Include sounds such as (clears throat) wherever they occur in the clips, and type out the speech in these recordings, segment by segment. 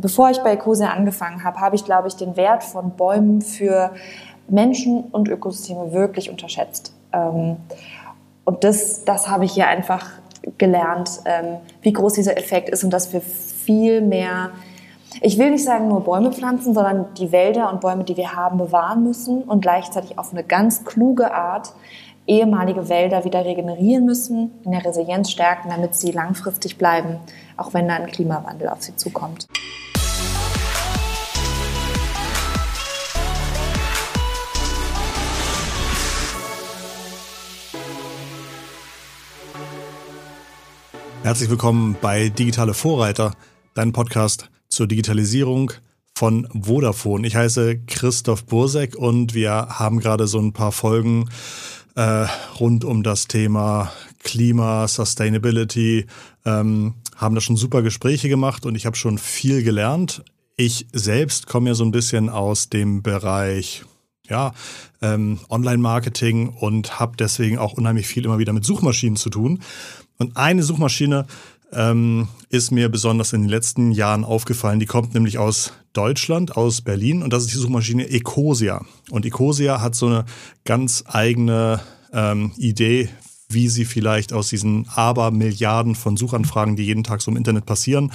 bevor ich bei Ecosia angefangen habe, habe ich, glaube ich, den Wert von Bäumen für Menschen und Ökosysteme wirklich unterschätzt. Ähm, und das, das habe ich hier einfach gelernt, ähm, wie groß dieser Effekt ist und dass wir viel mehr, ich will nicht sagen nur Bäume pflanzen, sondern die Wälder und Bäume, die wir haben, bewahren müssen und gleichzeitig auf eine ganz kluge Art ehemalige Wälder wieder regenerieren müssen, in der Resilienz stärken, damit sie langfristig bleiben, auch wenn da ein Klimawandel auf sie zukommt. Herzlich willkommen bei Digitale Vorreiter, dein Podcast zur Digitalisierung von Vodafone. Ich heiße Christoph Bursek und wir haben gerade so ein paar Folgen äh, rund um das Thema Klima, Sustainability, ähm, haben da schon super Gespräche gemacht und ich habe schon viel gelernt. Ich selbst komme ja so ein bisschen aus dem Bereich ja, ähm, Online-Marketing und habe deswegen auch unheimlich viel immer wieder mit Suchmaschinen zu tun. Und eine Suchmaschine ähm, ist mir besonders in den letzten Jahren aufgefallen. Die kommt nämlich aus Deutschland, aus Berlin und das ist die Suchmaschine Ecosia. Und Ecosia hat so eine ganz eigene ähm, Idee, wie sie vielleicht aus diesen Abermilliarden von Suchanfragen, die jeden Tag so im Internet passieren,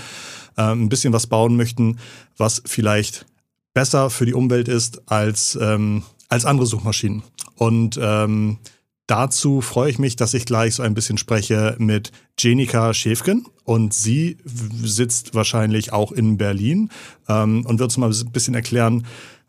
ähm, ein bisschen was bauen möchten, was vielleicht besser für die Umwelt ist als, ähm, als andere Suchmaschinen. Und ähm, Dazu freue ich mich, dass ich gleich so ein bisschen spreche mit Jenika Schäfgen und sie sitzt wahrscheinlich auch in Berlin ähm, und wird uns mal ein bisschen erklären,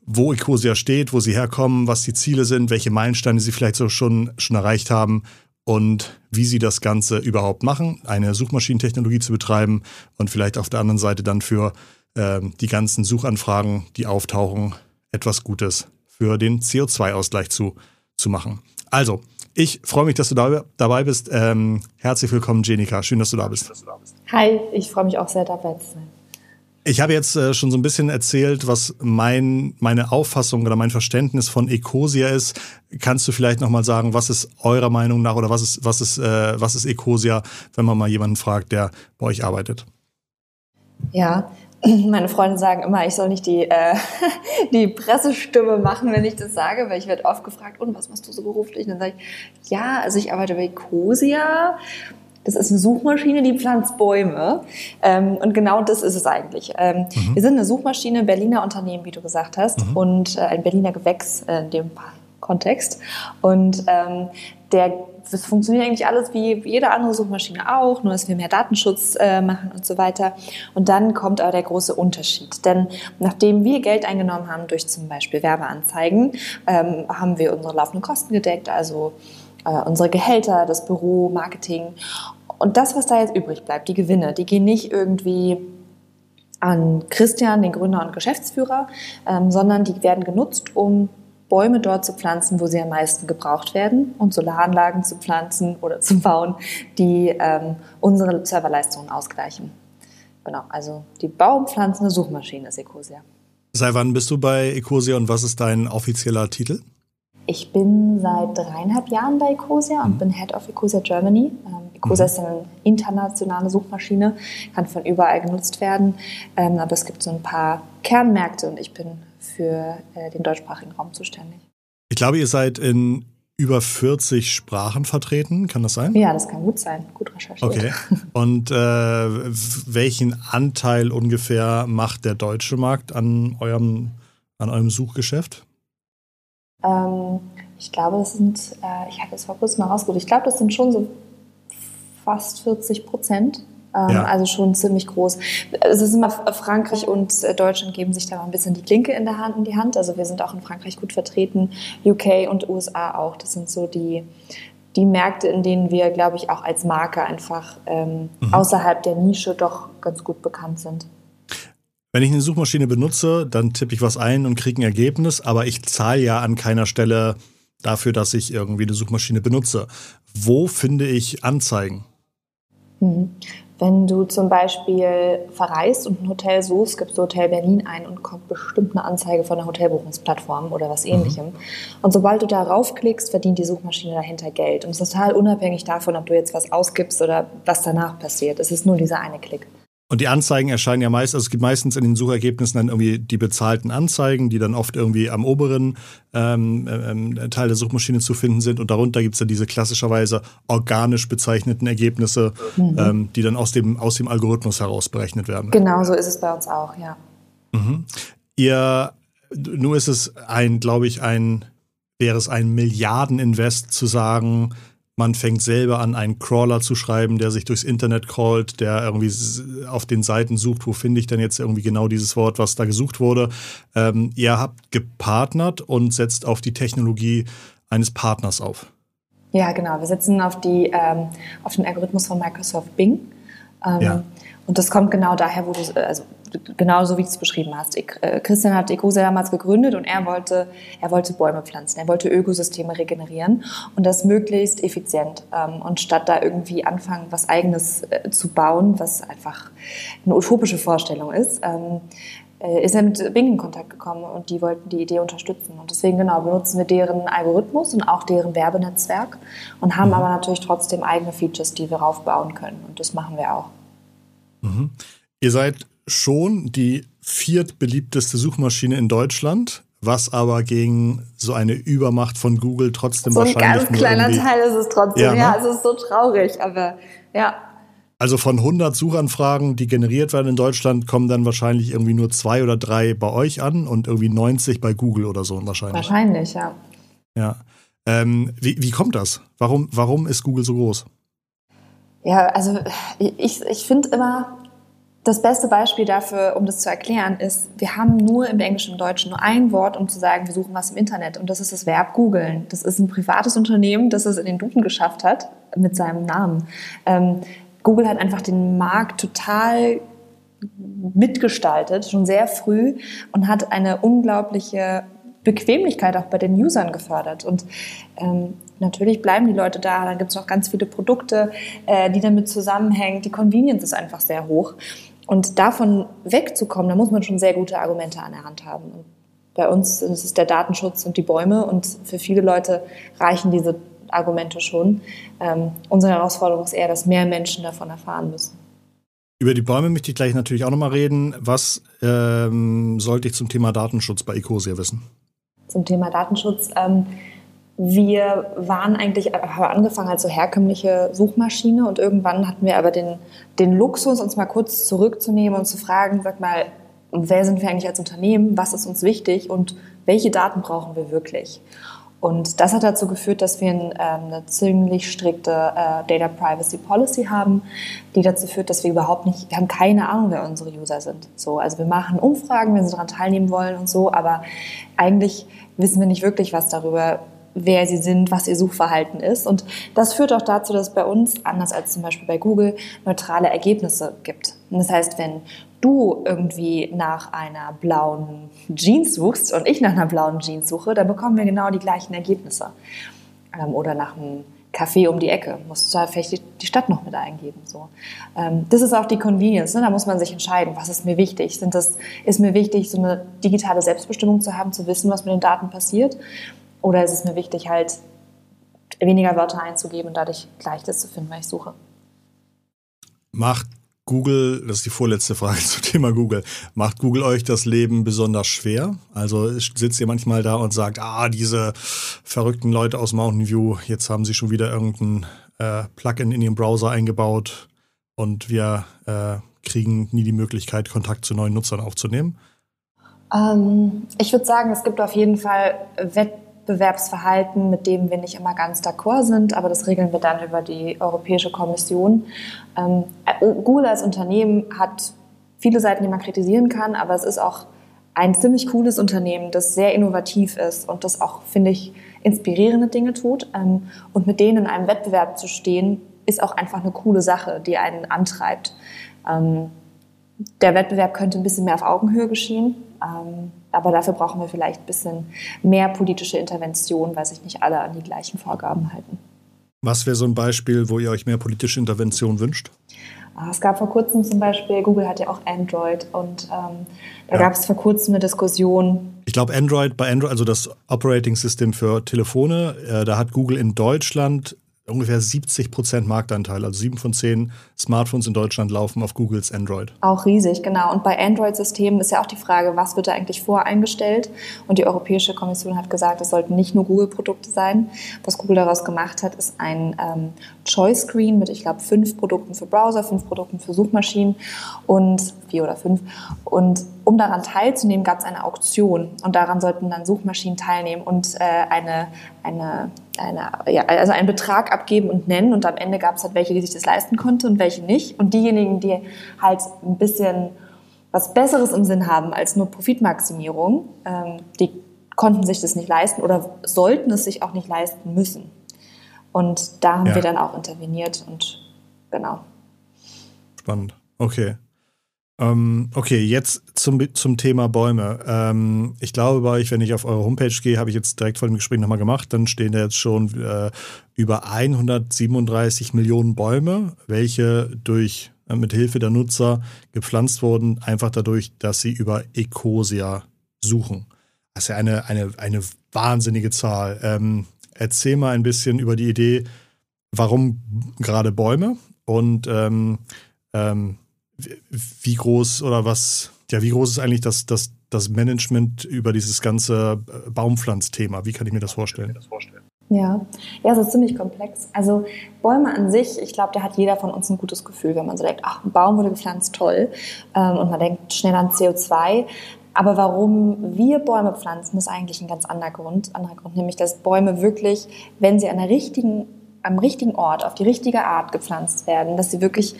wo Ecosia steht, wo sie herkommen, was die Ziele sind, welche Meilensteine sie vielleicht so schon, schon erreicht haben und wie sie das Ganze überhaupt machen, eine Suchmaschinentechnologie zu betreiben und vielleicht auf der anderen Seite dann für äh, die ganzen Suchanfragen, die auftauchen, etwas Gutes für den CO2-Ausgleich zu, zu machen. Also, ich freue mich, dass du da, dabei bist. Ähm, herzlich willkommen, Jenika. Schön, dass du da bist. Hi, ich freue mich auch sehr, dabei zu sein. Ich habe jetzt äh, schon so ein bisschen erzählt, was mein, meine Auffassung oder mein Verständnis von Ecosia ist. Kannst du vielleicht nochmal sagen, was ist eurer Meinung nach oder was ist, was ist, äh, was ist Ecosia, wenn man mal jemanden fragt, der bei euch arbeitet? Ja, (clears throat) meine Freunde sagen immer, ich soll nicht die, äh, (laughs) die Pressestimme machen, wenn ich das sage, weil ich werde oft gefragt, und was machst du so beruflich? Und dann sage ich, ja, also ich arbeite bei Cosia. Das ist eine Suchmaschine, die pflanzt Bäume. Ähm, und genau das ist es eigentlich. Ähm, mhm. Wir sind eine Suchmaschine, Berliner Unternehmen, wie du gesagt hast, mhm. und äh, ein Berliner Gewächs in dem Kontext. Und ähm, der das funktioniert eigentlich alles wie jede andere Suchmaschine auch, nur dass wir mehr Datenschutz äh, machen und so weiter. Und dann kommt aber der große Unterschied. Denn nachdem wir Geld eingenommen haben durch zum Beispiel Werbeanzeigen, ähm, haben wir unsere laufenden Kosten gedeckt, also äh, unsere Gehälter, das Büro, Marketing. Und das, was da jetzt übrig bleibt, die Gewinne, die gehen nicht irgendwie an Christian, den Gründer und Geschäftsführer, ähm, sondern die werden genutzt, um Bäume dort zu pflanzen, wo sie am meisten gebraucht werden und Solaranlagen zu pflanzen oder zu bauen, die ähm, unsere Serverleistungen ausgleichen. Genau, also die baumpflanzende Suchmaschine ist Ecosia. Seit wann bist du bei Ecosia und was ist dein offizieller Titel? Ich bin seit dreieinhalb Jahren bei Ecosia und mhm. bin Head of Ecosia Germany. Ecosia mhm. ist eine internationale Suchmaschine, kann von überall genutzt werden, ähm, aber es gibt so ein paar Kernmärkte und ich bin für äh, den deutschsprachigen Raum zuständig. Ich glaube, ihr seid in über 40 Sprachen vertreten, kann das sein? Ja, das kann gut sein, gut recherchiert. Okay. (laughs) Und äh, welchen Anteil ungefähr macht der deutsche Markt an eurem, an eurem Suchgeschäft? Ähm, ich glaube, das sind, äh, ich habe das vor kurzem mal rausgeholt, ich glaube, das sind schon so fast 40 Prozent. Ähm, ja. Also schon ziemlich groß. Es ist immer Frankreich und äh, Deutschland geben sich da mal ein bisschen die Klinke in, der Hand, in die Hand. Also wir sind auch in Frankreich gut vertreten, UK und USA auch. Das sind so die, die Märkte, in denen wir, glaube ich, auch als Marke einfach ähm, mhm. außerhalb der Nische doch ganz gut bekannt sind. Wenn ich eine Suchmaschine benutze, dann tippe ich was ein und kriege ein Ergebnis, aber ich zahle ja an keiner Stelle dafür, dass ich irgendwie eine Suchmaschine benutze. Wo finde ich Anzeigen? Mhm. Wenn du zum Beispiel verreist und ein Hotel suchst, gibst du Hotel Berlin ein und kommt bestimmt eine Anzeige von einer Hotelbuchungsplattform oder was mhm. ähnlichem. Mhm. Und sobald du darauf klickst, verdient die Suchmaschine dahinter Geld. Und es ist total unabhängig davon, ob du jetzt was ausgibst oder was danach passiert. Es ist nur dieser eine Klick. Und die Anzeigen erscheinen ja meist, also es gibt meistens in den Suchergebnissen dann irgendwie die bezahlten Anzeigen, die dann oft irgendwie am oberen ähm, ähm, Teil der Suchmaschine zu finden sind. Und darunter gibt es dann diese klassischerweise organisch bezeichneten Ergebnisse, mhm. ähm, die dann aus dem, aus dem Algorithmus heraus berechnet werden. Genau, so ist es bei uns auch, ja. Mhm. Ihr, nur ist es ein, glaube ich, ein, wäre es ein Milliardeninvest zu sagen, man fängt selber an, einen Crawler zu schreiben, der sich durchs Internet crawlt, der irgendwie auf den Seiten sucht, wo finde ich denn jetzt irgendwie genau dieses Wort, was da gesucht wurde. Ähm, ihr habt gepartnert und setzt auf die Technologie eines Partners auf. Ja, genau. Wir setzen auf, die, ähm, auf den Algorithmus von Microsoft Bing. Ähm, ja. Und das kommt genau daher, wo du, also genau so wie du es beschrieben hast. Ich, äh, Christian hat Ecosia damals gegründet und er wollte, er wollte Bäume pflanzen, er wollte Ökosysteme regenerieren und das möglichst effizient. Ähm, und statt da irgendwie anfangen, was Eigenes äh, zu bauen, was einfach eine utopische Vorstellung ist, ähm, äh, ist er mit Bing in Kontakt gekommen und die wollten die Idee unterstützen. Und deswegen genau benutzen wir deren Algorithmus und auch deren Werbenetzwerk und haben mhm. aber natürlich trotzdem eigene Features, die wir raufbauen können. Und das machen wir auch. Mhm. Ihr seid schon die viertbeliebteste Suchmaschine in Deutschland, was aber gegen so eine Übermacht von Google trotzdem so wahrscheinlich. So ein ganz kleiner Teil ist es trotzdem. Ja, ne? ja, es ist so traurig, aber ja. Also von 100 Suchanfragen, die generiert werden in Deutschland, kommen dann wahrscheinlich irgendwie nur zwei oder drei bei euch an und irgendwie 90 bei Google oder so wahrscheinlich. Wahrscheinlich, ja. Ja. Ähm, wie, wie kommt das? Warum, warum ist Google so groß? Ja, also ich, ich finde immer, das beste Beispiel dafür, um das zu erklären, ist, wir haben nur im Englischen und Deutschen nur ein Wort, um zu sagen, wir suchen was im Internet. Und das ist das Verb googeln. Das ist ein privates Unternehmen, das es in den Duden geschafft hat mit seinem Namen. Ähm, Google hat einfach den Markt total mitgestaltet, schon sehr früh und hat eine unglaubliche Bequemlichkeit auch bei den Usern gefördert. Und ähm, natürlich bleiben die Leute da. Dann gibt es noch ganz viele Produkte, äh, die damit zusammenhängen. Die Convenience ist einfach sehr hoch. Und davon wegzukommen, da muss man schon sehr gute Argumente an der Hand haben. Und bei uns ist es der Datenschutz und die Bäume und für viele Leute reichen diese Argumente schon. Ähm, unsere Herausforderung ist eher, dass mehr Menschen davon erfahren müssen. Über die Bäume möchte ich gleich natürlich auch nochmal reden. Was ähm, sollte ich zum Thema Datenschutz bei Ecosia wissen? Zum Thema Datenschutz. Ähm, wir waren eigentlich, haben angefangen als so herkömmliche Suchmaschine und irgendwann hatten wir aber den, den Luxus, uns mal kurz zurückzunehmen und zu fragen, sag mal, wer sind wir eigentlich als Unternehmen, was ist uns wichtig und welche Daten brauchen wir wirklich? Und das hat dazu geführt, dass wir ähm, eine ziemlich strikte äh, Data Privacy Policy haben, die dazu führt, dass wir überhaupt nicht, wir haben keine Ahnung, wer unsere User sind. So, also wir machen Umfragen, wenn sie daran teilnehmen wollen und so, aber eigentlich wissen wir nicht wirklich was darüber, wer sie sind, was ihr Suchverhalten ist. Und das führt auch dazu, dass es bei uns, anders als zum Beispiel bei Google, neutrale Ergebnisse gibt. Und das heißt, wenn du irgendwie nach einer blauen Jeans suchst und ich nach einer blauen Jeans suche, dann bekommen wir genau die gleichen Ergebnisse. Ähm, oder nach einem Café um die Ecke, musst du halt vielleicht die Stadt noch mit eingeben. So. Ähm, das ist auch die Convenience, ne? da muss man sich entscheiden, was ist mir wichtig. Sind das, ist mir wichtig, so eine digitale Selbstbestimmung zu haben, zu wissen, was mit den Daten passiert? Oder ist es mir wichtig, halt weniger Wörter einzugeben und dadurch gleich das zu finden, was ich suche? Macht Google, das ist die vorletzte Frage (laughs) zum Thema Google, macht Google euch das Leben besonders schwer? Also sitzt ihr manchmal da und sagt, ah, diese verrückten Leute aus Mountain View, jetzt haben sie schon wieder irgendein äh, Plugin in ihren Browser eingebaut und wir äh, kriegen nie die Möglichkeit, Kontakt zu neuen Nutzern aufzunehmen? Ähm, ich würde sagen, es gibt auf jeden Fall Wettbewerb Wettbewerbsverhalten, mit dem wir nicht immer ganz d'accord sind, aber das regeln wir dann über die Europäische Kommission. Ähm, Google als Unternehmen hat viele Seiten, die man kritisieren kann, aber es ist auch ein ziemlich cooles Unternehmen, das sehr innovativ ist und das auch, finde ich, inspirierende Dinge tut. Ähm, und mit denen in einem Wettbewerb zu stehen, ist auch einfach eine coole Sache, die einen antreibt. Ähm, der Wettbewerb könnte ein bisschen mehr auf Augenhöhe geschehen. Ähm, aber dafür brauchen wir vielleicht ein bisschen mehr politische Intervention, weil sich nicht alle an die gleichen Vorgaben halten. Was wäre so ein Beispiel, wo ihr euch mehr politische Intervention wünscht? Ah, es gab vor kurzem zum Beispiel, Google hat ja auch Android und ähm, da ja. gab es vor kurzem eine Diskussion. Ich glaube, Android bei Android, also das Operating System für Telefone, äh, da hat Google in Deutschland ungefähr 70 Prozent Marktanteil. Also sieben von zehn Smartphones in Deutschland laufen auf Googles Android. Auch riesig, genau. Und bei Android-Systemen ist ja auch die Frage, was wird da eigentlich voreingestellt? Und die Europäische Kommission hat gesagt, es sollten nicht nur Google-Produkte sein. Was Google daraus gemacht hat, ist ein ähm, Choice-Screen mit, ich glaube, fünf Produkten für Browser, fünf Produkten für Suchmaschinen und vier oder fünf. Und um daran teilzunehmen, gab es eine Auktion. Und daran sollten dann Suchmaschinen teilnehmen und äh, eine, eine eine, ja, also einen Betrag abgeben und nennen und am Ende gab es halt welche, die sich das leisten konnten und welche nicht. Und diejenigen, die halt ein bisschen was Besseres im Sinn haben als nur Profitmaximierung, ähm, die konnten sich das nicht leisten oder sollten es sich auch nicht leisten müssen. Und da haben ja. wir dann auch interveniert und genau. Spannend. Okay. Ähm, okay, jetzt zum, zum Thema Bäume. Ähm, ich glaube bei euch, wenn ich auf eure Homepage gehe, habe ich jetzt direkt vor dem Gespräch nochmal gemacht, dann stehen da jetzt schon äh, über 137 Millionen Bäume, welche durch äh, mit Hilfe der Nutzer gepflanzt wurden, einfach dadurch, dass sie über Ecosia suchen. Das ist ja eine, eine, eine wahnsinnige Zahl. Ähm, erzähl mal ein bisschen über die Idee, warum gerade Bäume und ähm, ähm, wie groß oder was, ja, wie groß ist eigentlich das, das, das Management über dieses ganze äh, Baumpflanzthema? Wie kann ich mir das vorstellen? Ja, ja, es ist ziemlich komplex. Also Bäume an sich, ich glaube, da hat jeder von uns ein gutes Gefühl, wenn man so denkt, ach, ein Baum wurde gepflanzt, toll. Ähm, und man denkt schnell an CO2. Aber warum wir Bäume pflanzen, ist eigentlich ein ganz anderer Grund. Anderer Grund, nämlich, dass Bäume wirklich, wenn sie an der richtigen, am richtigen Ort, auf die richtige Art gepflanzt werden, dass sie wirklich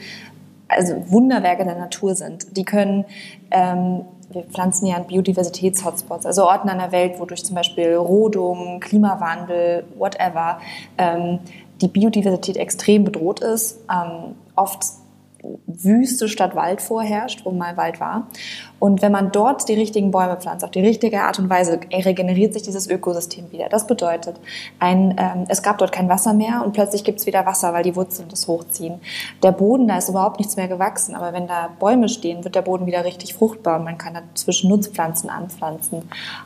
also Wunderwerke der Natur sind. Die können, ähm, wir pflanzen ja an Biodiversitäts-Hotspots, also Orten an der Welt, wo durch zum Beispiel Rodung, Klimawandel, whatever, ähm, die Biodiversität extrem bedroht ist. Ähm, oft Wüste statt Wald vorherrscht, wo mal Wald war. Und wenn man dort die richtigen Bäume pflanzt, auf die richtige Art und Weise, regeneriert sich dieses Ökosystem wieder. Das bedeutet, ein, ähm, es gab dort kein Wasser mehr und plötzlich gibt es wieder Wasser, weil die Wurzeln das hochziehen. Der Boden, da ist überhaupt nichts mehr gewachsen, aber wenn da Bäume stehen, wird der Boden wieder richtig fruchtbar und man kann dazwischen Nutzpflanzen anpflanzen.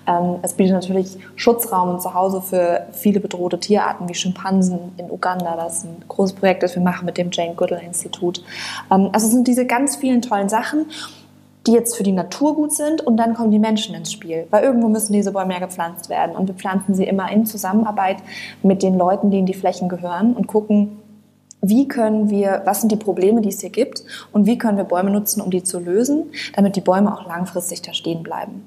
Ähm, es bietet natürlich Schutzraum und Zuhause für viele bedrohte Tierarten wie Schimpansen in Uganda. Das ist ein großes Projekt, das wir machen mit dem Jane Goodall Institut. Ähm, also es sind diese ganz vielen tollen Sachen die jetzt für die Natur gut sind und dann kommen die Menschen ins Spiel, weil irgendwo müssen diese Bäume ja gepflanzt werden und wir pflanzen sie immer in Zusammenarbeit mit den Leuten, in die Flächen gehören und gucken, wie können wir, was sind die Probleme, die es hier gibt und wie können wir Bäume nutzen, um die zu lösen, damit die Bäume auch langfristig da stehen bleiben.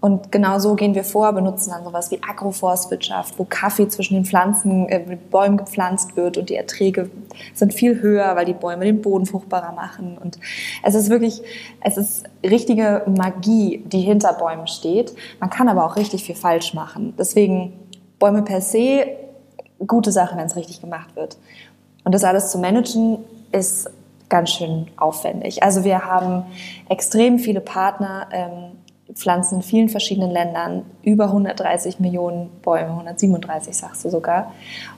Und genau so gehen wir vor, benutzen dann sowas wie Agroforstwirtschaft, wo Kaffee zwischen den Pflanzen, äh, Bäumen gepflanzt wird und die Erträge sind viel höher, weil die Bäume den Boden fruchtbarer machen. Und es ist wirklich, es ist richtige Magie, die hinter Bäumen steht. Man kann aber auch richtig viel falsch machen. Deswegen Bäume per se, gute Sache, wenn es richtig gemacht wird. Und das alles zu managen ist ganz schön aufwendig. Also wir haben extrem viele Partner, ähm, pflanzen in vielen verschiedenen Ländern über 130 Millionen Bäume, 137 sagst du sogar.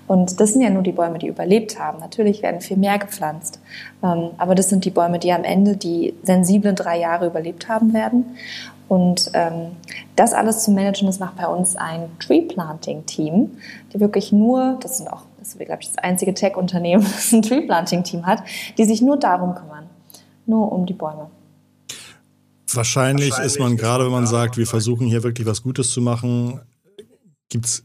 Und das sind ja nur die Bäume, die überlebt haben. Natürlich werden viel mehr gepflanzt. Ähm, aber das sind die Bäume, die am Ende die sensiblen drei Jahre überlebt haben werden. Und ähm, das alles zu managen, das macht bei uns ein Tree Planting Team, die wirklich nur, das sind auch, das ist, glaube ich, das einzige Tech-Unternehmen, (laughs) das ein Tree Planting Team hat, die sich nur darum kümmern. Nur um die Bäume. Wahrscheinlich, Wahrscheinlich ist man gerade, wenn man sagt, wir versuchen hier wirklich was Gutes zu machen, gibt's,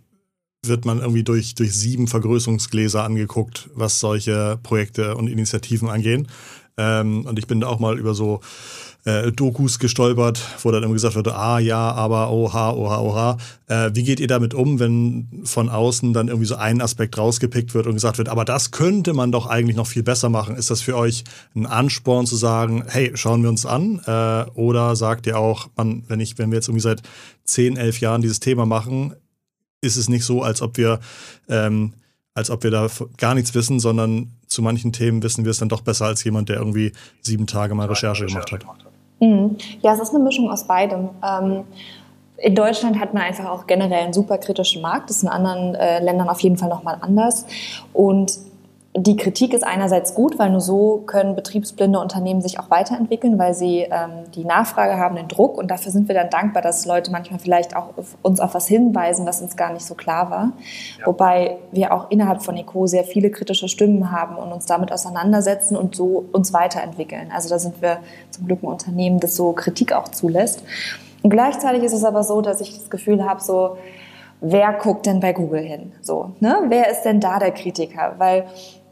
wird man irgendwie durch, durch sieben Vergrößerungsgläser angeguckt, was solche Projekte und Initiativen angehen. Ähm, und ich bin da auch mal über so äh, Dokus gestolpert, wo dann immer gesagt wird, ah ja, aber oha, oha, oha. Äh, wie geht ihr damit um, wenn von außen dann irgendwie so ein Aspekt rausgepickt wird und gesagt wird, aber das könnte man doch eigentlich noch viel besser machen? Ist das für euch ein Ansporn zu sagen, hey, schauen wir uns an? Äh, oder sagt ihr auch, man, wenn ich, wenn wir jetzt irgendwie seit zehn, elf Jahren dieses Thema machen, ist es nicht so, als ob wir ähm, als ob wir da gar nichts wissen, sondern zu manchen Themen wissen wir es dann doch besser als jemand, der irgendwie sieben Tage mal Recherche gemacht hat. Mhm. Ja, es ist eine Mischung aus beidem. Ähm, in Deutschland hat man einfach auch generell einen super kritischen Markt. Das ist in anderen äh, Ländern auf jeden Fall nochmal anders. Und die Kritik ist einerseits gut, weil nur so können betriebsblinde Unternehmen sich auch weiterentwickeln, weil sie ähm, die Nachfrage haben, den Druck. Und dafür sind wir dann dankbar, dass Leute manchmal vielleicht auch uns auf was hinweisen, was uns gar nicht so klar war. Ja. Wobei wir auch innerhalb von ECO sehr viele kritische Stimmen haben und uns damit auseinandersetzen und so uns weiterentwickeln. Also da sind wir zum Glück ein Unternehmen, das so Kritik auch zulässt. Und gleichzeitig ist es aber so, dass ich das Gefühl habe, so, wer guckt denn bei Google hin? So, ne? Wer ist denn da der Kritiker? Weil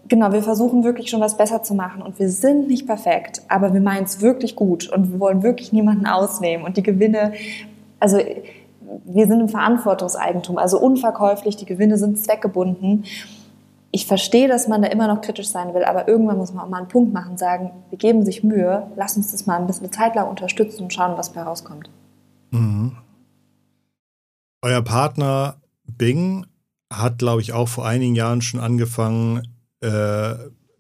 genau, wir versuchen wirklich schon was besser zu machen und wir sind nicht perfekt, aber wir meinen es wirklich gut und wir wollen wirklich niemanden ausnehmen und die Gewinne, also wir sind im Verantwortungseigentum, also unverkäuflich, die Gewinne sind zweckgebunden. Ich verstehe, dass man da immer noch kritisch sein will, aber irgendwann muss man auch mal einen Punkt machen, sagen, wir geben sich Mühe, lass uns das mal ein bisschen eine Zeit lang unterstützen und schauen, was bei rauskommt. Mhm. Euer Partner Bing hat, glaube ich, auch vor einigen Jahren schon angefangen, äh,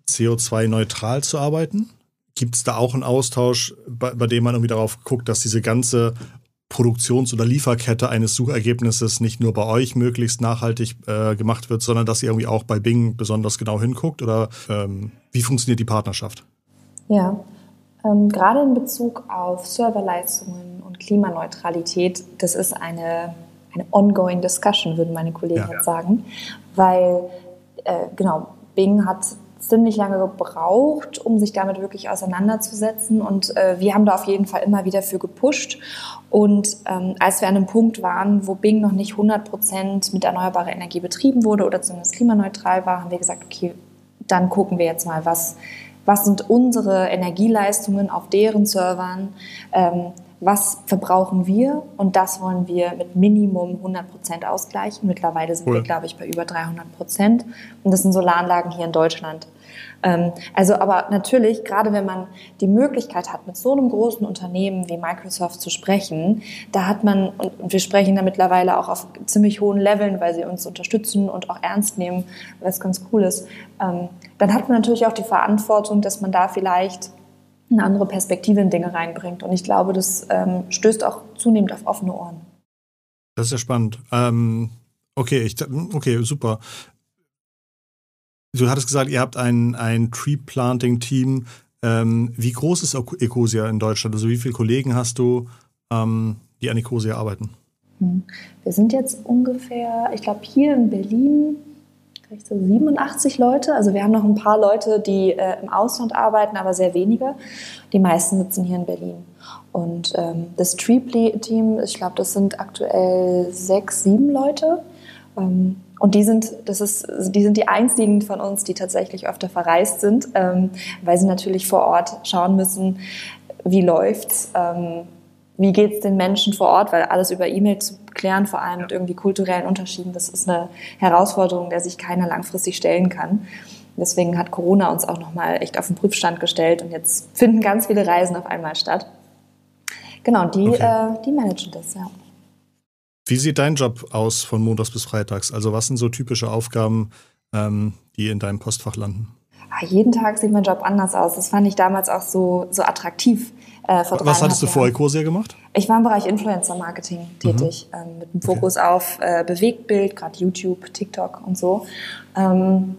CO2-neutral zu arbeiten? Gibt es da auch einen Austausch, bei, bei, dem man irgendwie darauf guckt, dass diese ganze Produktions- oder Lieferkette eines Suchergebnisses nicht nur bei euch möglichst nachhaltig äh, gemacht wird, sondern dass ihr irgendwie auch bei Bing besonders genau hinguckt? Oder ähm, wie funktioniert die Partnerschaft? Ja, ähm, gerade in Bezug auf Serverleistungen und Klimaneutralität, das ist eine, eine ongoing discussion, würden meine Kollegen ja. jetzt sagen, weil äh, genau, Bing hat ziemlich lange gebraucht, um sich damit wirklich auseinanderzusetzen. Und äh, wir haben da auf jeden Fall immer wieder für gepusht. Und ähm, als wir an einem Punkt waren, wo Bing noch nicht 100 Prozent mit erneuerbarer Energie betrieben wurde oder zumindest klimaneutral war, haben wir gesagt, okay, dann gucken wir jetzt mal, was, was sind unsere Energieleistungen auf deren Servern, ähm, was verbrauchen wir und das wollen wir mit Minimum 100 Prozent ausgleichen. Mittlerweile sind cool. wir, glaube ich, bei über 300 Prozent und das sind Solaranlagen hier in Deutschland. Ähm, also aber natürlich, gerade wenn man die Möglichkeit hat, mit so einem großen Unternehmen wie Microsoft zu sprechen, da hat man, und wir sprechen da mittlerweile auch auf ziemlich hohen Leveln, weil sie uns unterstützen und auch ernst nehmen, was ganz cool ist, ähm, dann hat man natürlich auch die Verantwortung, dass man da vielleicht eine andere Perspektive in Dinge reinbringt. Und ich glaube, das ähm, stößt auch zunehmend auf offene Ohren. Das ist ja spannend. Ähm, okay, ich, okay, super. Du hattest gesagt, ihr habt ein, ein Tree-Planting-Team. Ähm, wie groß ist Ecosia in Deutschland? Also wie viele Kollegen hast du, ähm, die an Ecosia arbeiten? Hm. Wir sind jetzt ungefähr, ich glaube, hier in Berlin vielleicht so 87 Leute. Also wir haben noch ein paar Leute, die äh, im Ausland arbeiten, aber sehr wenige. Die meisten sitzen hier in Berlin. Und ähm, das Tree-Team, ich glaube, das sind aktuell sechs, sieben Leute. Ähm, und die sind, das ist, die sind die einzigen von uns, die tatsächlich öfter verreist sind, ähm, weil sie natürlich vor Ort schauen müssen, wie läuft's, ähm, wie geht's den Menschen vor Ort, weil alles über E-Mail zu klären, vor allem mit irgendwie kulturellen Unterschieden, das ist eine Herausforderung, der sich keiner langfristig stellen kann. Deswegen hat Corona uns auch nochmal echt auf den Prüfstand gestellt und jetzt finden ganz viele Reisen auf einmal statt. Genau, die, okay. äh, die managen das, ja. Wie sieht dein Job aus von Montags bis Freitags? Also was sind so typische Aufgaben, ähm, die in deinem Postfach landen? Ah, jeden Tag sieht mein Job anders aus. Das fand ich damals auch so, so attraktiv. Äh, Was hattest du vor Ecosia gemacht? Ich war im Bereich Influencer-Marketing tätig, mhm. ähm, mit einem Fokus okay. auf äh, Bewegtbild, gerade YouTube, TikTok und so. Ähm,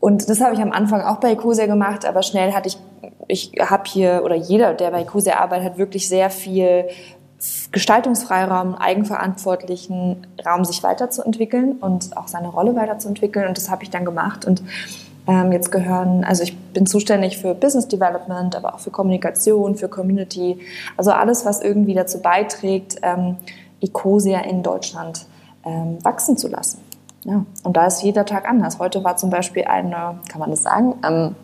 und das habe ich am Anfang auch bei Ecosia gemacht, aber schnell hatte ich, ich habe hier, oder jeder, der bei Ecosia arbeitet, hat wirklich sehr viel Gestaltungsfreiraum, eigenverantwortlichen Raum, sich weiterzuentwickeln und auch seine Rolle weiterzuentwickeln. Und das habe ich dann gemacht. Und jetzt gehören, also ich bin zuständig für Business Development, aber auch für Kommunikation, für Community, also alles, was irgendwie dazu beiträgt, ähm, Ecosia in Deutschland ähm, wachsen zu lassen. Ja, und da ist jeder Tag anders. Heute war zum Beispiel eine, kann man das sagen, ähm,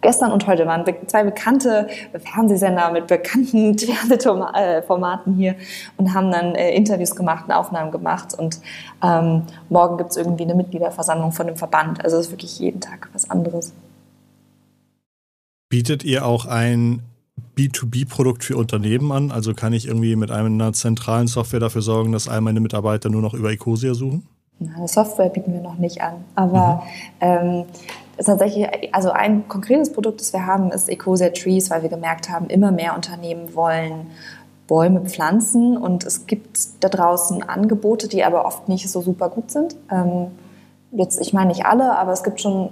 gestern und heute waren zwei bekannte Fernsehsender mit bekannten (laughs) Fernsehformaten hier und haben dann äh, Interviews gemacht und Aufnahmen gemacht. Und ähm, morgen gibt es irgendwie eine Mitgliederversammlung von dem Verband. Also es ist wirklich jeden Tag was anderes. Bietet ihr auch ein B2B-Produkt für Unternehmen an? Also kann ich irgendwie mit einer zentralen Software dafür sorgen, dass all meine Mitarbeiter nur noch über Ecosia suchen? Eine Software bieten wir noch nicht an. Aber mhm. ähm, tatsächlich, also ein konkretes Produkt, das wir haben, ist Ecosia Trees, weil wir gemerkt haben, immer mehr Unternehmen wollen Bäume pflanzen und es gibt da draußen Angebote, die aber oft nicht so super gut sind. Ähm, jetzt, ich meine nicht alle, aber es gibt schon,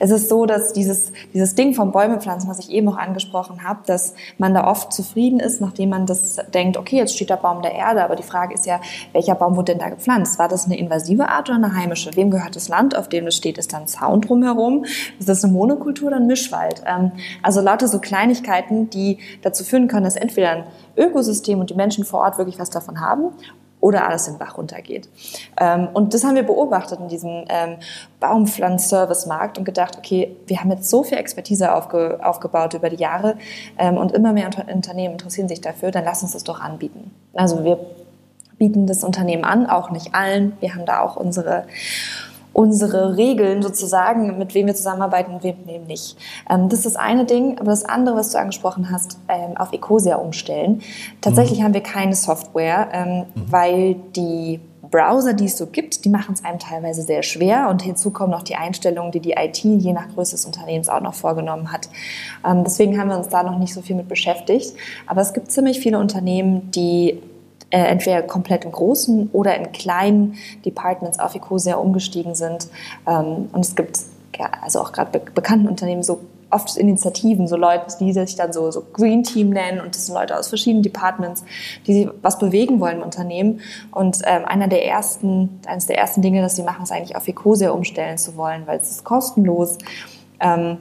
es ist so, dass dieses, dieses Ding vom Bäume pflanzen, was ich eben noch angesprochen habe, dass man da oft zufrieden ist, nachdem man das denkt, okay, jetzt steht der Baum der Erde, aber die Frage ist ja, welcher Baum wurde denn da gepflanzt? War das eine invasive Art oder eine heimische? Wem gehört das Land, auf dem es steht? Ist da ein Zaun drumherum? Ist das eine Monokultur oder ein Mischwald? Ähm, also lauter so Kleinigkeiten, die dazu führen können, dass entweder ein Ökosystem und die Menschen vor Ort wirklich was davon haben oder alles den Bach runtergeht. Ähm, und das haben wir beobachtet in diesem ähm, Baumpflanz-Service-Markt und gedacht, okay, wir haben jetzt so viel Expertise aufge aufgebaut über die Jahre ähm, und immer mehr Unternehmen interessieren sich dafür, dann lass uns das doch anbieten. Also wir bieten das Unternehmen an, auch nicht allen. Wir haben da auch unsere unsere Regeln sozusagen, mit wem wir zusammenarbeiten und wem nicht. Ähm, das ist das eine Ding. Aber das andere, was du angesprochen hast, ähm, auf Ecosia umstellen. Tatsächlich mhm. haben wir keine Software, ähm, mhm. weil die Browser, die es so gibt, die machen es einem teilweise sehr schwer und hinzu kommen noch die Einstellungen, die die IT je nach Größe des Unternehmens auch noch vorgenommen hat. Ähm, deswegen haben wir uns da noch nicht so viel mit beschäftigt. Aber es gibt ziemlich viele Unternehmen, die äh, entweder komplett in großen oder in kleinen Departments auf Ecosia umgestiegen sind. Ähm, und es gibt ja, also auch gerade be bekannten Unternehmen so oft Initiativen, so Leute, die sich dann so, so Green Team nennen und das sind Leute aus verschiedenen Departments, die was bewegen wollen im Unternehmen. Und ähm, einer der ersten, eines der ersten Dinge, das sie machen, ist eigentlich auf Ecosia umstellen zu wollen, weil es ist kostenlos. Ähm,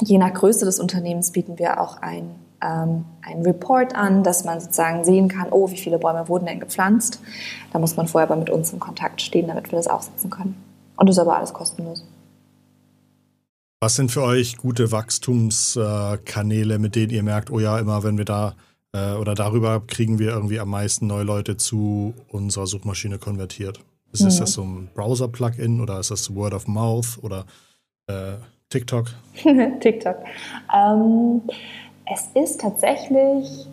je nach Größe des Unternehmens bieten wir auch ein ähm, einen Report an, dass man sozusagen sehen kann, oh, wie viele Bäume wurden denn gepflanzt. Da muss man vorher aber mit uns in Kontakt stehen, damit wir das aufsetzen können. Und das ist aber alles kostenlos. Was sind für euch gute Wachstumskanäle, mit denen ihr merkt, oh ja, immer wenn wir da äh, oder darüber kriegen wir irgendwie am meisten neue Leute zu unserer Suchmaschine konvertiert? Ist, mhm. das so ein Browser-Plugin oder ist das Word of Mouth oder äh, TikTok? (laughs) TikTok. Ähm, es ist tatsächlich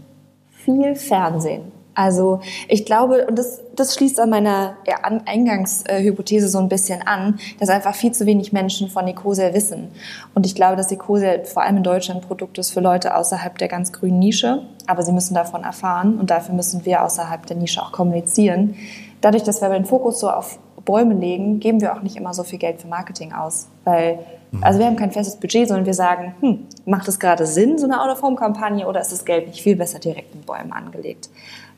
viel Fernsehen. Also ich glaube, und das, das schließt an meiner ja, Eingangshypothese so ein bisschen an, dass einfach viel zu wenig Menschen von Ecosia wissen. Und ich glaube, dass Ecosia vor allem in Deutschland ein Produkt ist für Leute außerhalb der ganz grünen Nische, aber sie müssen davon erfahren und dafür müssen wir außerhalb der Nische auch kommunizieren. Dadurch, dass wir den Fokus so auf Bäume legen, geben wir auch nicht immer so viel Geld für Marketing aus, weil. Also wir haben kein festes Budget, sondern wir sagen, hm, macht es gerade Sinn, so eine Out-of-Home-Kampagne, oder ist das Geld nicht viel besser direkt in Bäumen angelegt?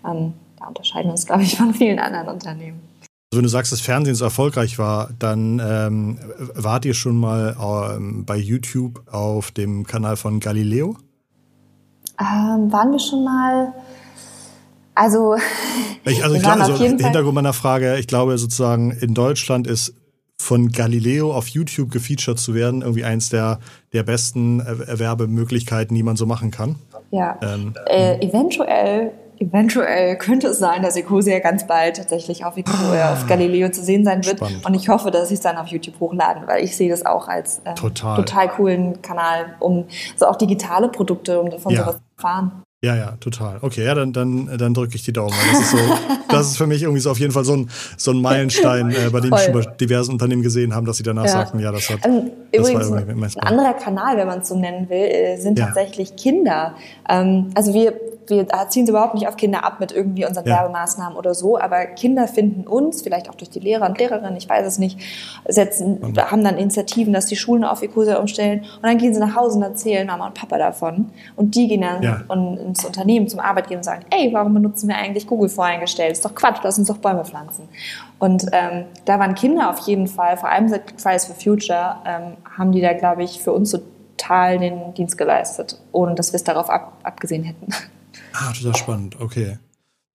Ähm, da unterscheiden wir uns, glaube ich, von vielen anderen Unternehmen. Also wenn du sagst, dass Fernsehen so erfolgreich war, dann ähm, wart ihr schon mal ähm, bei YouTube auf dem Kanal von Galileo? Ähm, waren wir schon mal... Also, ich, also, (laughs) ich glaube, also Hintergrund meiner Frage, ich glaube sozusagen, in Deutschland ist von Galileo auf YouTube gefeatured zu werden, irgendwie eins der, der besten Erwerbemöglichkeiten, die man so machen kann. Ja, ähm, äh, eventuell, eventuell könnte es sein, dass Ecosia ganz bald tatsächlich auf, ah, auf Galileo zu sehen sein wird. Spannend. Und ich hoffe, dass ich es dann auf YouTube hochladen, weil ich sehe das auch als äh, total. total coolen Kanal, um so auch digitale Produkte, um von ja. sowas zu erfahren. Ja, ja, total. Okay, ja, dann, dann, dann drücke ich die Daumen. Das ist, so, das ist für mich irgendwie so auf jeden Fall so ein, so ein Meilenstein, äh, bei dem Voll. ich schon bei diversen Unternehmen gesehen haben, dass sie danach ja. sagten, ja, das hat. Ähm, das übrigens, war ein, ein anderer Kanal, wenn man es so nennen will, äh, sind ja. tatsächlich Kinder. Ähm, also wir wir ziehen es überhaupt nicht auf Kinder ab mit irgendwie unseren ja. Werbemaßnahmen oder so, aber Kinder finden uns, vielleicht auch durch die Lehrer und Lehrerinnen, ich weiß es nicht, setzen, mhm. haben dann Initiativen, dass die Schulen auf Ecosia umstellen und dann gehen sie nach Hause und erzählen Mama und Papa davon und die gehen dann ja. ins Unternehmen, zum Arbeitgeber und sagen, ey, warum benutzen wir eigentlich Google voreingestellt? Ist doch Quatsch, lass uns doch Bäume pflanzen. Und ähm, da waren Kinder auf jeden Fall, vor allem seit Fridays for Future, ähm, haben die da, glaube ich, für uns so total den Dienst geleistet, ohne dass wir es darauf ab, abgesehen hätten. Ah, total spannend. Okay.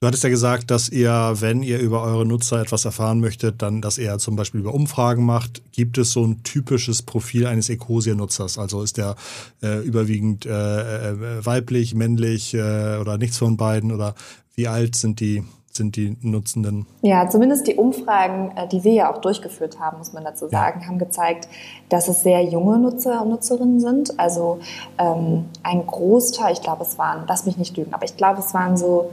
Du hattest ja gesagt, dass ihr, wenn ihr über eure Nutzer etwas erfahren möchtet, dann, dass ihr zum Beispiel über Umfragen macht. Gibt es so ein typisches Profil eines Ecosia-Nutzers? Also ist der äh, überwiegend äh, äh, weiblich, männlich äh, oder nichts von beiden? Oder wie alt sind die sind die Nutzenden? Ja, zumindest die Umfragen, äh, die wir ja auch durchgeführt haben, muss man dazu sagen, ja. haben gezeigt, dass es sehr junge Nutzer und Nutzerinnen sind. Also ähm, ein Großteil, ich glaube, es waren, lass mich nicht lügen, aber ich glaube, es waren so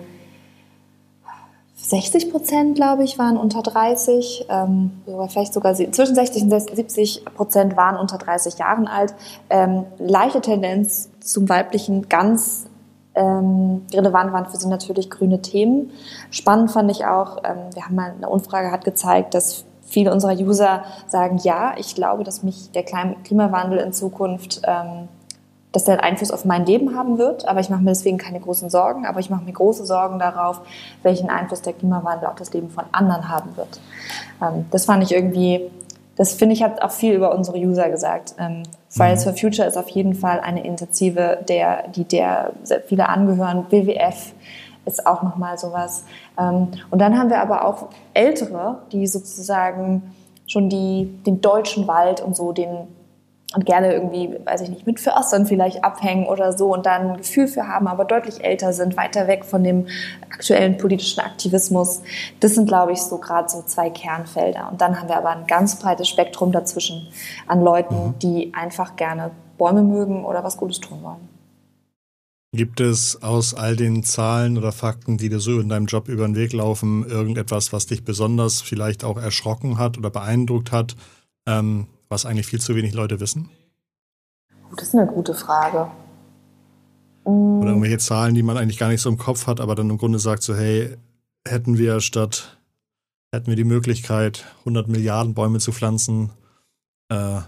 60 Prozent, glaube ich, waren unter 30, ähm, vielleicht sogar zwischen 60 und 70 Prozent waren unter 30 Jahren alt. Ähm, leichte Tendenz zum weiblichen, ganz ähm, relevant waren für sie natürlich grüne Themen. Spannend fand ich auch, ähm, wir haben mal eine Umfrage hat gezeigt, dass viele unserer User sagen, ja, ich glaube, dass mich der Klimawandel in Zukunft, ähm, dass der einen Einfluss auf mein Leben haben wird, aber ich mache mir deswegen keine großen Sorgen, aber ich mache mir große Sorgen darauf, welchen Einfluss der Klimawandel auf das Leben von anderen haben wird. Ähm, das fand ich irgendwie, das finde ich hat auch viel über unsere User gesagt. Fridays mhm. for Future ist auf jeden Fall eine Initiative, der, die der sehr viele angehören, WWF, ist auch nochmal sowas. Ähm, und dann haben wir aber auch Ältere, die sozusagen schon die, den deutschen Wald und so, den und gerne irgendwie, weiß ich nicht, mit Förstern vielleicht abhängen oder so und dann ein Gefühl für haben, aber deutlich älter sind, weiter weg von dem aktuellen politischen Aktivismus. Das sind, glaube ich, so gerade so zwei Kernfelder. Und dann haben wir aber ein ganz breites Spektrum dazwischen an Leuten, mhm. die einfach gerne Bäume mögen oder was Gutes tun wollen. Gibt es aus all den Zahlen oder Fakten, die dir so in deinem Job über den Weg laufen, irgendetwas, was dich besonders vielleicht auch erschrocken hat oder beeindruckt hat, ähm, was eigentlich viel zu wenig Leute wissen? Das ist eine gute Frage. Oder irgendwelche Zahlen, die man eigentlich gar nicht so im Kopf hat, aber dann im Grunde sagt so, hey, hätten wir statt, hätten wir die Möglichkeit, 100 Milliarden Bäume zu pflanzen, äh,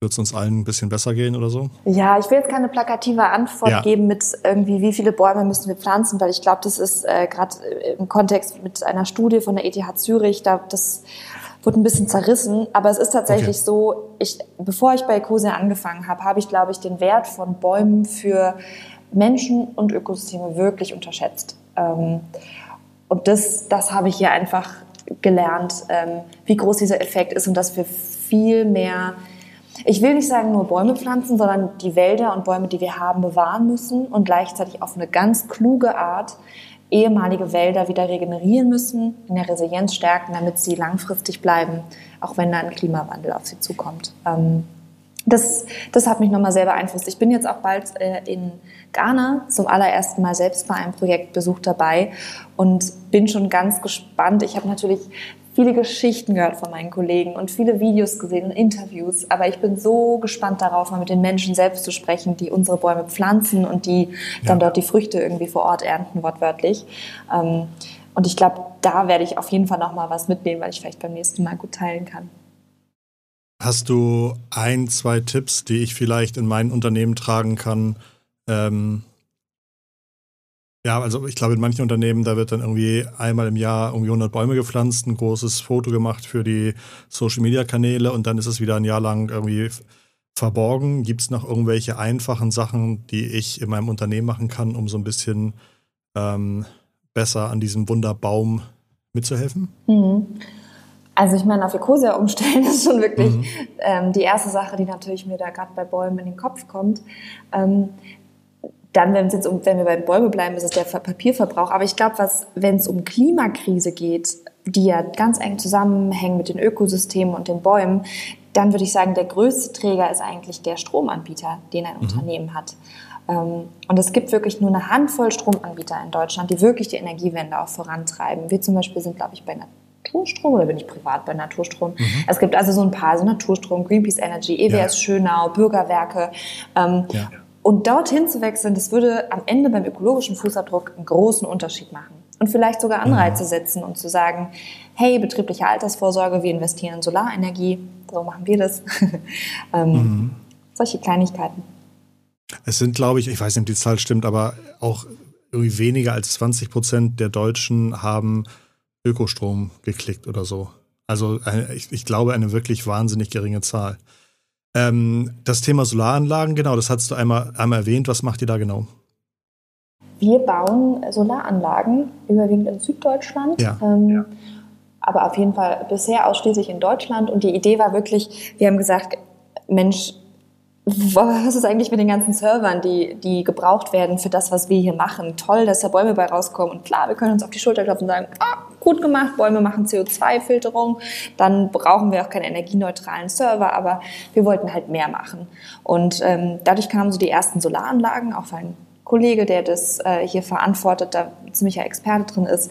wird es uns allen ein bisschen besser gehen oder so? Ja, ich will jetzt keine plakative Antwort ja. geben mit irgendwie, wie viele Bäume müssen wir pflanzen, weil ich glaube, das ist äh, gerade im Kontext mit einer Studie von der ETH Zürich, da das wird ein bisschen zerrissen, aber es ist tatsächlich okay. so, ich, bevor ich bei Ecosia angefangen habe, habe ich, glaube ich, den Wert von Bäumen für Menschen und Ökosysteme wirklich unterschätzt. Ähm, und das, das habe ich hier einfach gelernt, ähm, wie groß dieser Effekt ist und dass wir viel mehr ich will nicht sagen nur Bäume pflanzen, sondern die Wälder und Bäume, die wir haben, bewahren müssen und gleichzeitig auf eine ganz kluge Art ehemalige Wälder wieder regenerieren müssen, in der Resilienz stärken, damit sie langfristig bleiben, auch wenn da ein Klimawandel auf sie zukommt. Ähm, das, das hat mich nochmal sehr beeinflusst. Ich bin jetzt auch bald äh, in Ghana zum allerersten Mal selbst bei einem Projektbesuch dabei und bin schon ganz gespannt. Ich habe natürlich viele Geschichten gehört von meinen Kollegen und viele Videos gesehen und Interviews. Aber ich bin so gespannt darauf, mal mit den Menschen selbst zu sprechen, die unsere Bäume pflanzen und die dann dort die Früchte irgendwie vor Ort ernten, wortwörtlich. Ähm, und ich glaube, da werde ich auf jeden Fall noch mal was mitnehmen, weil ich vielleicht beim nächsten Mal gut teilen kann. Hast du ein, zwei Tipps, die ich vielleicht in mein Unternehmen tragen kann, ähm, ja, also ich glaube, in manchen Unternehmen, da wird dann irgendwie einmal im Jahr irgendwie 100 Bäume gepflanzt, ein großes Foto gemacht für die Social-Media-Kanäle und dann ist es wieder ein Jahr lang irgendwie verborgen. Gibt es noch irgendwelche einfachen Sachen, die ich in meinem Unternehmen machen kann, um so ein bisschen ähm, besser an diesem Wunderbaum mitzuhelfen? Mhm. Also ich meine, auf Ecosia umstellen (laughs) ist schon wirklich mhm. ähm, die erste Sache, die natürlich mir da gerade bei Bäumen in den Kopf kommt. Ähm, dann, wenn, es jetzt um, wenn wir beim Bäume bleiben, ist es der Papierverbrauch. Aber ich glaube, wenn es um Klimakrise geht, die ja ganz eng zusammenhängen mit den Ökosystemen und den Bäumen, dann würde ich sagen, der größte Träger ist eigentlich der Stromanbieter, den ein mhm. Unternehmen hat. Ähm, und es gibt wirklich nur eine Handvoll Stromanbieter in Deutschland, die wirklich die Energiewende auch vorantreiben. Wir zum Beispiel sind, glaube ich, bei Naturstrom oder bin ich privat bei Naturstrom? Mhm. Es gibt also so ein paar, so Naturstrom, Greenpeace Energy, EWS ja. Schönau, Bürgerwerke. Ähm, ja. Und dorthin zu wechseln, das würde am Ende beim ökologischen Fußabdruck einen großen Unterschied machen. Und vielleicht sogar Anreize mhm. setzen und zu sagen, hey, betriebliche Altersvorsorge, wir investieren in Solarenergie, so machen wir das. (laughs) ähm, mhm. Solche Kleinigkeiten. Es sind, glaube ich, ich weiß nicht, ob die Zahl stimmt, aber auch irgendwie weniger als 20 Prozent der Deutschen haben Ökostrom geklickt oder so. Also ich, ich glaube, eine wirklich wahnsinnig geringe Zahl. Ähm, das Thema Solaranlagen, genau, das hast du einmal, einmal erwähnt. Was macht ihr da genau? Wir bauen Solaranlagen überwiegend in Süddeutschland. Ja. Ähm, ja. Aber auf jeden Fall bisher ausschließlich in Deutschland. Und die Idee war wirklich, wir haben gesagt, Mensch, was ist eigentlich mit den ganzen Servern, die, die gebraucht werden für das, was wir hier machen? Toll, dass da Bäume bei rauskommen. Und klar, wir können uns auf die Schulter klopfen und sagen, ah, gut gemacht, Bäume machen CO2-Filterung, dann brauchen wir auch keine energieneutralen Server, aber wir wollten halt mehr machen. Und ähm, dadurch kamen so die ersten Solaranlagen, auch ein Kollege, der das äh, hier verantwortet, da ziemlicher Experte drin ist.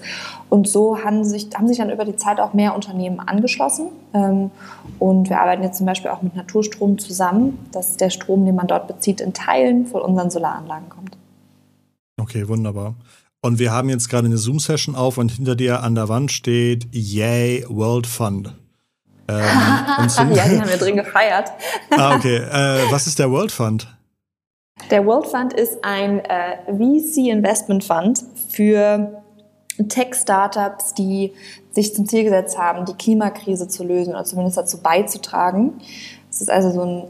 Und so haben sich, haben sich dann über die Zeit auch mehr Unternehmen angeschlossen. Ähm, und wir arbeiten jetzt zum Beispiel auch mit Naturstrom zusammen, dass der Strom, den man dort bezieht, in Teilen von unseren Solaranlagen kommt. Okay, wunderbar. Und wir haben jetzt gerade eine Zoom-Session auf und hinter dir an der Wand steht Yay World Fund. Ähm, (laughs) ja, die haben wir drin gefeiert. ah, okay. Äh, was ist der World Fund? Der World Fund ist ein äh, VC Investment Fund für Tech-Startups, die sich zum Ziel gesetzt haben, die Klimakrise zu lösen oder zumindest dazu beizutragen. Es ist also so ein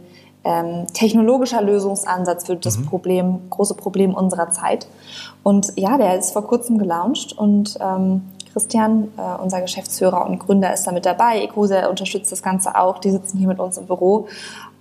ähm, technologischer Lösungsansatz für das mhm. Problem, große Problem unserer Zeit. Und ja, der ist vor kurzem gelauncht und ähm, Christian, äh, unser Geschäftsführer und Gründer, ist da mit dabei. Ecosa unterstützt das Ganze auch. Die sitzen hier mit uns im Büro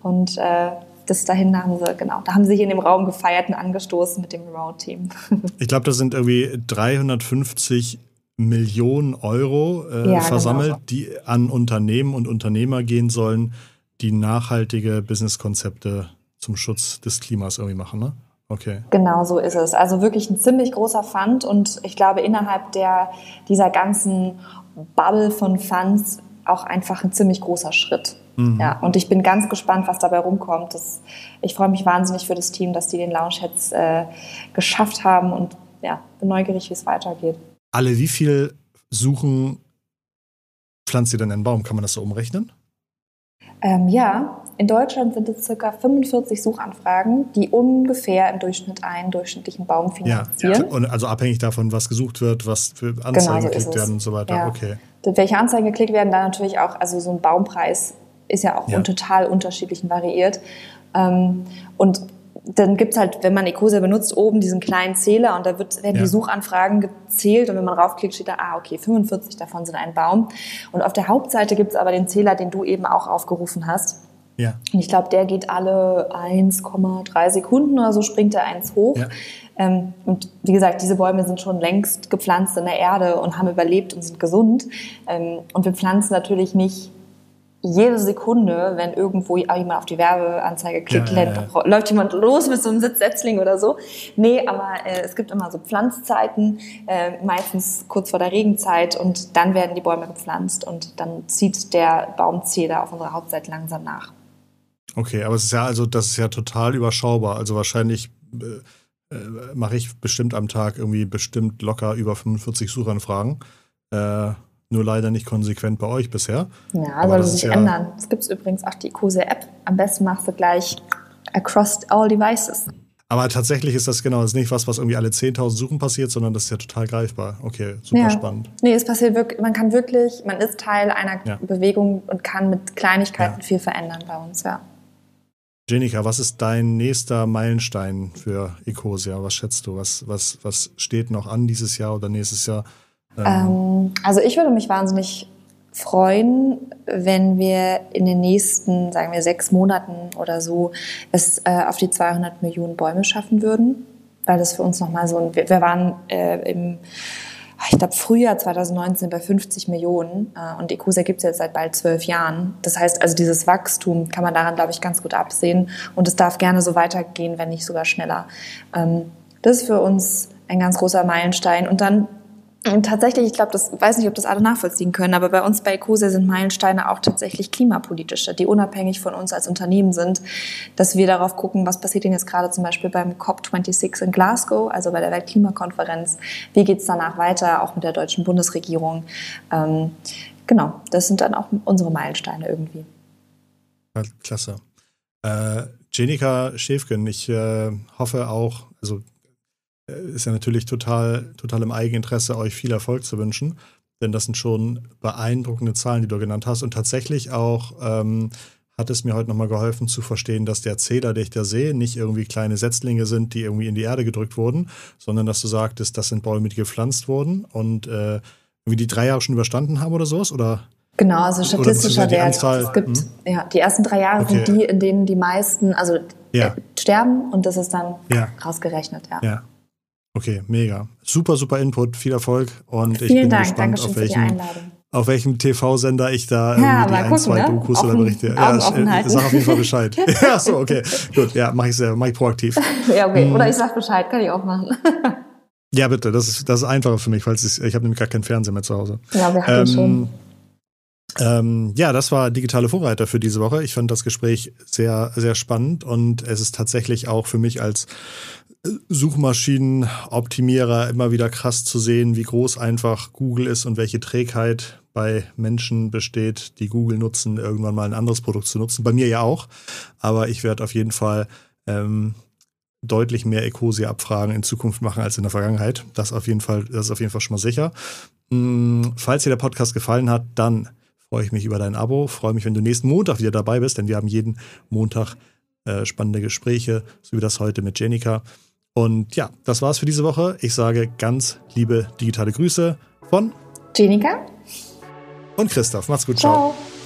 und äh, das dahin haben sie, genau, da haben sie hier in dem Raum gefeiert und angestoßen mit dem Remote-Team. (laughs) ich glaube, das sind irgendwie 350 Millionen Euro äh, ja, genau versammelt, genau. die an Unternehmen und Unternehmer gehen sollen, die nachhaltige Businesskonzepte zum Schutz des Klimas irgendwie machen, ne? Okay. Genau so ist es. Also wirklich ein ziemlich großer Fund und ich glaube innerhalb der, dieser ganzen Bubble von Funds auch einfach ein ziemlich großer Schritt. Mhm. Ja, und ich bin ganz gespannt, was dabei rumkommt. Das, ich freue mich wahnsinnig für das Team, dass die den Lounge jetzt äh, geschafft haben und ja, bin neugierig, wie es weitergeht. Alle wie viel Suchen pflanzt ihr denn einen Baum? Kann man das so umrechnen? Ähm, ja, in Deutschland sind es ca. 45 Suchanfragen, die ungefähr im Durchschnitt einen durchschnittlichen Baum finanzieren. Ja, also abhängig davon, was gesucht wird, was für Anzeigen genau so geklickt werden und so weiter. Ja. Okay. Welche Anzeigen geklickt werden, dann natürlich auch, also so ein Baumpreis ist ja auch ja. total unterschiedlich und variiert. Ähm, und dann gibt es halt, wenn man Ecosia benutzt, oben diesen kleinen Zähler und da wird, werden ja. die Suchanfragen gezählt und wenn man raufklickt, steht da, ah, okay, 45 davon sind ein Baum. Und auf der Hauptseite gibt es aber den Zähler, den du eben auch aufgerufen hast. Ja. Und ich glaube, der geht alle 1,3 Sekunden oder so, springt er eins hoch. Ja. Ähm, und wie gesagt, diese Bäume sind schon längst gepflanzt in der Erde und haben überlebt und sind gesund. Ähm, und wir pflanzen natürlich nicht jede Sekunde, wenn irgendwo jemand auf die Werbeanzeige klickt, ja, ja, ja. läuft jemand los mit so einem Sitzsetzling oder so. Nee, aber äh, es gibt immer so Pflanzzeiten, äh, meistens kurz vor der Regenzeit und dann werden die Bäume gepflanzt und dann zieht der Baumzähler auf unserer Hauptseite langsam nach. Okay, aber es ist ja also, das ist ja total überschaubar. Also wahrscheinlich äh, äh mache ich bestimmt am Tag irgendwie bestimmt locker über 45 Suchanfragen. Äh, nur leider nicht konsequent bei euch bisher. Ja, soll sich ja ändern. Es gibt übrigens auch die Kose-App. Am besten machst du gleich across all devices. Aber tatsächlich ist das genau, das ist nicht was, was irgendwie alle 10.000 Suchen passiert, sondern das ist ja total greifbar. Okay, super ja. spannend. Nee, es passiert wirklich, man kann wirklich, man ist Teil einer ja. Bewegung und kann mit Kleinigkeiten viel verändern bei uns, ja. Jenika, was ist dein nächster Meilenstein für Ecosia? Was schätzt du? Was, was, was steht noch an dieses Jahr oder nächstes Jahr? Ähm, ähm, also ich würde mich wahnsinnig freuen, wenn wir in den nächsten, sagen wir, sechs Monaten oder so es äh, auf die 200 Millionen Bäume schaffen würden, weil das für uns nochmal so ein, wir, waren äh, im, ich glaube, Frühjahr 2019 bei 50 Millionen äh, und Ecosia gibt es jetzt seit bald zwölf Jahren. Das heißt, also dieses Wachstum kann man daran, glaube ich, ganz gut absehen und es darf gerne so weitergehen, wenn nicht sogar schneller. Ähm, das ist für uns ein ganz großer Meilenstein und dann und tatsächlich, ich glaube, das weiß nicht, ob das alle nachvollziehen können, aber bei uns bei Ecosia sind Meilensteine auch tatsächlich klimapolitische, die unabhängig von uns als Unternehmen sind, dass wir darauf gucken, was passiert denn jetzt gerade zum Beispiel beim COP26 in Glasgow, also bei der Weltklimakonferenz, wie geht es danach weiter, auch mit der deutschen Bundesregierung. Ähm, genau, das sind dann auch unsere Meilensteine irgendwie. Klasse. Äh, Jenika Schäfgen, ich äh, hoffe auch, also ist ja natürlich total, total im Eigeninteresse, euch viel Erfolg zu wünschen. Denn das sind schon beeindruckende Zahlen, die du genannt hast. Und tatsächlich auch ähm, hat es mir heute nochmal geholfen zu verstehen, dass der Zähler, den ich da sehe, nicht irgendwie kleine Setzlinge sind, die irgendwie in die Erde gedrückt wurden, sondern dass du sagtest, das sind Bäume, die gepflanzt wurden und äh, irgendwie die drei Jahre schon überstanden haben oder sowas? Oder? Genau, also statistischer Wert. Anzahl, es gibt, hm? ja, die ersten drei Jahre okay. sind die, in denen die meisten, also ja. äh, sterben und das ist dann ja. rausgerechnet, ja. ja. Okay, mega. Super, super Input, viel Erfolg und Vielen ich bin Dank. gespannt, auf welchen, auf welchem TV-Sender ich da ja, die ein, gucken, zwei ne? Dokus Offen, oder Berichte. Ja, äh, sag auf jeden Fall Bescheid. (laughs) (laughs) ja, so, okay. Gut, ja, mach ich sehr, mach ich proaktiv. (laughs) ja, okay. Oder ich sag Bescheid, kann ich auch machen. ja, bitte, das ist, das ist einfacher für mich, falls ich, ich habe nämlich gar keinen Fernseher mehr zu Hause. Ja, wir hatten ähm, schon. Ähm, ja, das war digitale Vorreiter für diese Woche. Ich fand das Gespräch sehr, sehr spannend und es ist tatsächlich auch für mich als Suchmaschinenoptimierer immer wieder krass zu sehen, wie groß einfach Google ist und welche Trägheit bei Menschen besteht, die Google nutzen, irgendwann mal ein anderes Produkt zu nutzen. Bei mir ja auch. Aber ich werde auf jeden Fall ähm, deutlich mehr Ecosia-Abfragen in Zukunft machen als in der Vergangenheit. Das auf jeden Fall, das ist auf jeden Fall schon mal sicher. Hm, falls dir der Podcast gefallen hat, dann freue ich mich über dein Abo. Freue mich, wenn du nächsten Montag wieder dabei bist, denn wir haben jeden Montag äh, spannende Gespräche, so wie das heute mit Jenica. Und ja, das war's für diese Woche. Ich sage ganz liebe digitale Grüße von Jenica und Christoph. Macht's gut. ciao. ciao.